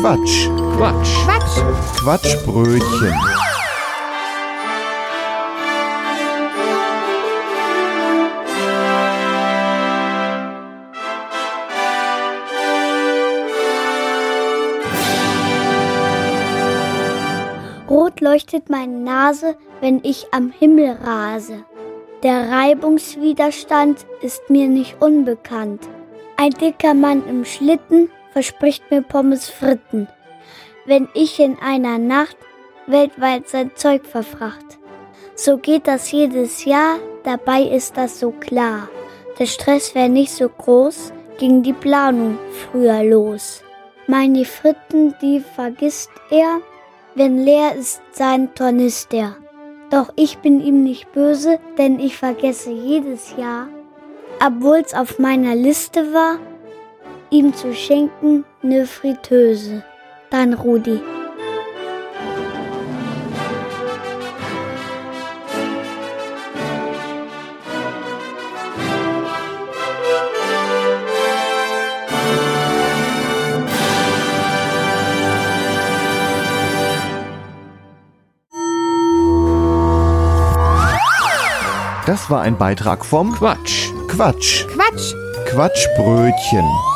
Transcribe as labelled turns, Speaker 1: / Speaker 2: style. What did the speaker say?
Speaker 1: Quatsch.
Speaker 2: Quatsch.
Speaker 3: Quatsch.
Speaker 1: Quatschbrötchen.
Speaker 3: Rot leuchtet meine Nase, wenn ich am Himmel rase. Der Reibungswiderstand ist mir nicht unbekannt. Ein dicker Mann im Schlitten verspricht mir Pommes fritten, wenn ich in einer Nacht weltweit sein Zeug verfracht. So geht das jedes Jahr, dabei ist das so klar. Der Stress wäre nicht so groß, ging die Planung früher los. Meine Fritten, die vergisst er, wenn leer ist sein Tornister. Doch ich bin ihm nicht böse, denn ich vergesse jedes Jahr, obwohl's auf meiner Liste war, ihm zu schenken ne Fritteuse. Dann Rudi.
Speaker 1: Das war ein Beitrag vom
Speaker 2: Quatsch.
Speaker 1: Quatsch.
Speaker 3: Quatsch.
Speaker 1: Quatschbrötchen.